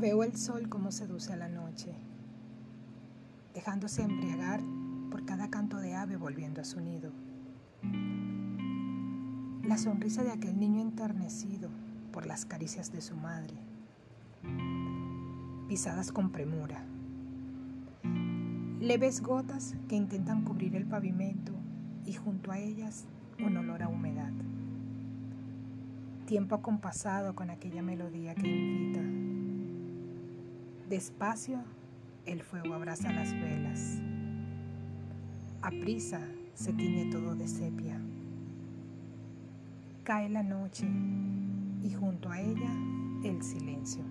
Veo el sol como seduce a la noche, dejándose embriagar por cada canto de ave volviendo a su nido. La sonrisa de aquel niño enternecido por las caricias de su madre, pisadas con premura. Leves gotas que intentan cubrir el pavimento y junto a ellas un olor a humedad. Tiempo acompasado con aquella melodía que invita. Despacio el fuego abraza las velas. A prisa se tiñe todo de sepia. Cae la noche y junto a ella el silencio.